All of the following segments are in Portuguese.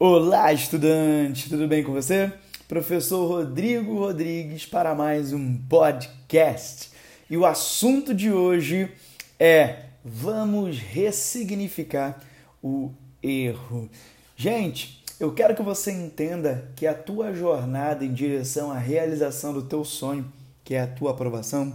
Olá, estudante, tudo bem com você? Professor Rodrigo Rodrigues para mais um podcast. E o assunto de hoje é vamos ressignificar o erro. Gente, eu quero que você entenda que a tua jornada em direção à realização do teu sonho, que é a tua aprovação,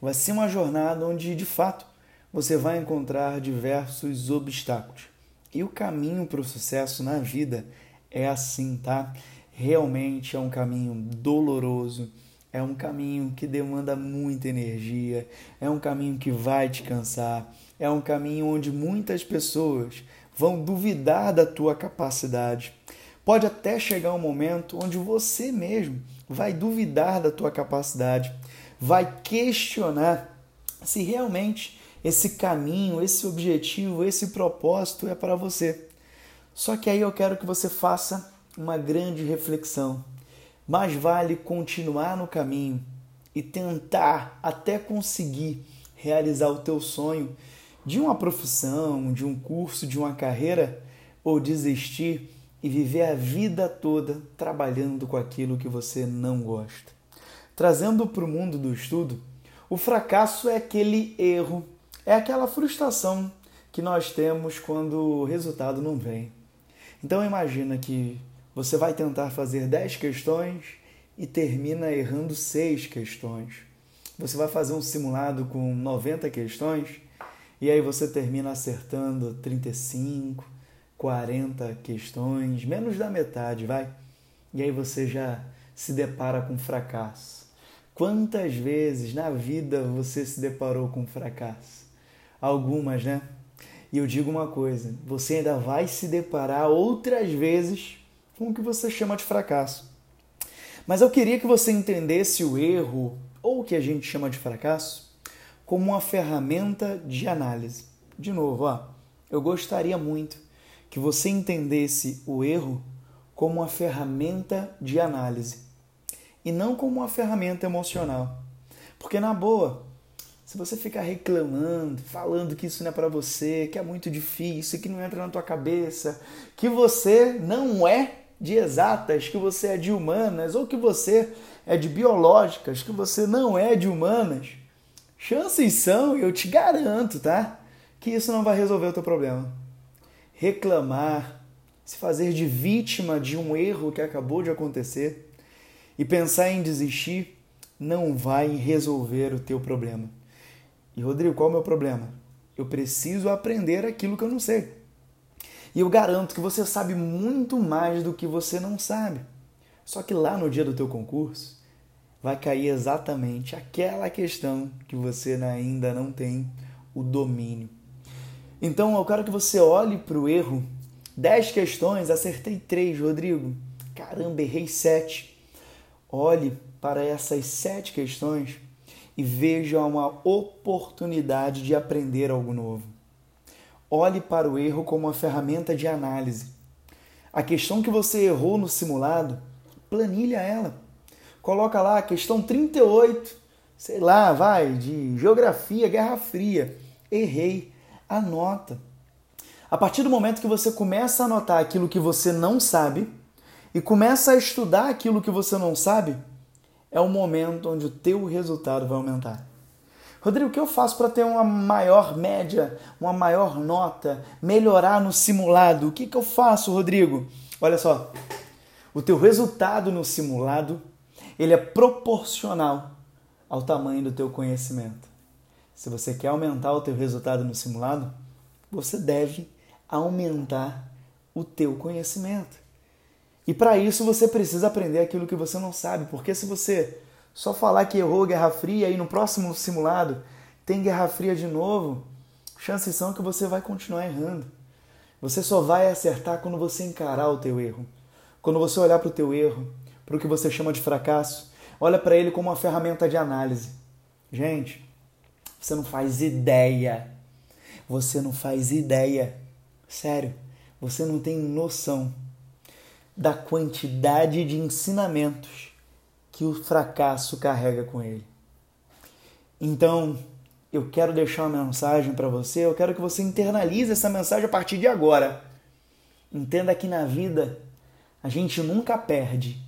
vai ser uma jornada onde de fato você vai encontrar diversos obstáculos. E o caminho para o sucesso na vida é assim, tá? Realmente é um caminho doloroso, é um caminho que demanda muita energia, é um caminho que vai te cansar, é um caminho onde muitas pessoas vão duvidar da tua capacidade. Pode até chegar um momento onde você mesmo vai duvidar da tua capacidade, vai questionar se realmente esse caminho, esse objetivo, esse propósito é para você. Só que aí eu quero que você faça uma grande reflexão. Mais vale continuar no caminho e tentar até conseguir realizar o teu sonho de uma profissão, de um curso, de uma carreira, ou desistir e viver a vida toda trabalhando com aquilo que você não gosta. Trazendo para o mundo do estudo, o fracasso é aquele erro é aquela frustração que nós temos quando o resultado não vem. Então imagina que você vai tentar fazer 10 questões e termina errando 6 questões. Você vai fazer um simulado com 90 questões e aí você termina acertando 35, 40 questões, menos da metade, vai. E aí você já se depara com fracasso. Quantas vezes na vida você se deparou com fracasso? Algumas, né? E eu digo uma coisa: você ainda vai se deparar outras vezes com o que você chama de fracasso. Mas eu queria que você entendesse o erro, ou o que a gente chama de fracasso, como uma ferramenta de análise. De novo, ó, eu gostaria muito que você entendesse o erro como uma ferramenta de análise e não como uma ferramenta emocional. Porque, na boa, se você ficar reclamando, falando que isso não é para você, que é muito difícil, que não entra na tua cabeça, que você não é de exatas, que você é de humanas, ou que você é de biológicas, que você não é de humanas, chances são, eu te garanto, tá? Que isso não vai resolver o teu problema. Reclamar, se fazer de vítima de um erro que acabou de acontecer e pensar em desistir não vai resolver o teu problema. E Rodrigo, qual é o meu problema? Eu preciso aprender aquilo que eu não sei. E eu garanto que você sabe muito mais do que você não sabe. Só que lá no dia do teu concurso vai cair exatamente aquela questão que você ainda não tem o domínio. Então eu quero que você olhe para o erro. Dez questões, acertei três, Rodrigo. Caramba, errei sete. Olhe para essas sete questões e veja uma oportunidade de aprender algo novo. Olhe para o erro como uma ferramenta de análise. A questão que você errou no simulado, planilha ela. Coloca lá a questão 38, sei lá, vai, de geografia, Guerra Fria. Errei. Anota. A partir do momento que você começa a anotar aquilo que você não sabe e começa a estudar aquilo que você não sabe, é o momento onde o teu resultado vai aumentar. Rodrigo, o que eu faço para ter uma maior média, uma maior nota, melhorar no simulado? O que, que eu faço, Rodrigo? Olha só, o teu resultado no simulado ele é proporcional ao tamanho do teu conhecimento. Se você quer aumentar o teu resultado no simulado, você deve aumentar o teu conhecimento. E para isso você precisa aprender aquilo que você não sabe, porque se você só falar que errou Guerra Fria e no próximo simulado tem Guerra Fria de novo, chances são que você vai continuar errando. Você só vai acertar quando você encarar o teu erro. Quando você olhar para o teu erro, para o que você chama de fracasso, olha para ele como uma ferramenta de análise. Gente, você não faz ideia. Você não faz ideia. Sério, você não tem noção da quantidade de ensinamentos que o fracasso carrega com ele. Então, eu quero deixar uma mensagem para você, eu quero que você internalize essa mensagem a partir de agora. Entenda que na vida a gente nunca perde,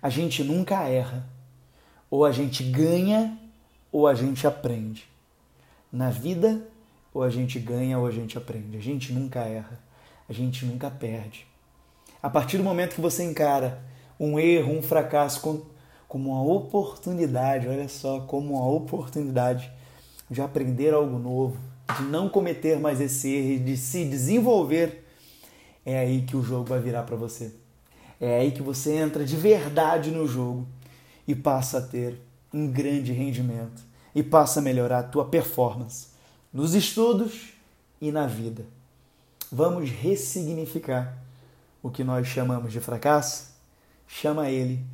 a gente nunca erra. Ou a gente ganha ou a gente aprende. Na vida, ou a gente ganha ou a gente aprende. A gente nunca erra, a gente nunca perde. A partir do momento que você encara um erro, um fracasso como uma oportunidade, olha só, como uma oportunidade de aprender algo novo, de não cometer mais esse erro, de se desenvolver, é aí que o jogo vai virar para você. É aí que você entra de verdade no jogo e passa a ter um grande rendimento e passa a melhorar a tua performance nos estudos e na vida. Vamos ressignificar o que nós chamamos de fracasso, chama ele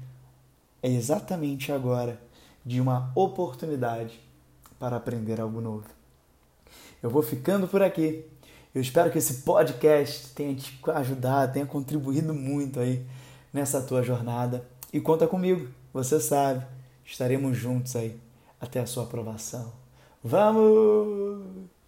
exatamente agora de uma oportunidade para aprender algo novo. Eu vou ficando por aqui. Eu espero que esse podcast tenha te ajudado, tenha contribuído muito aí nessa tua jornada. E conta comigo, você sabe, estaremos juntos aí até a sua aprovação. Vamos!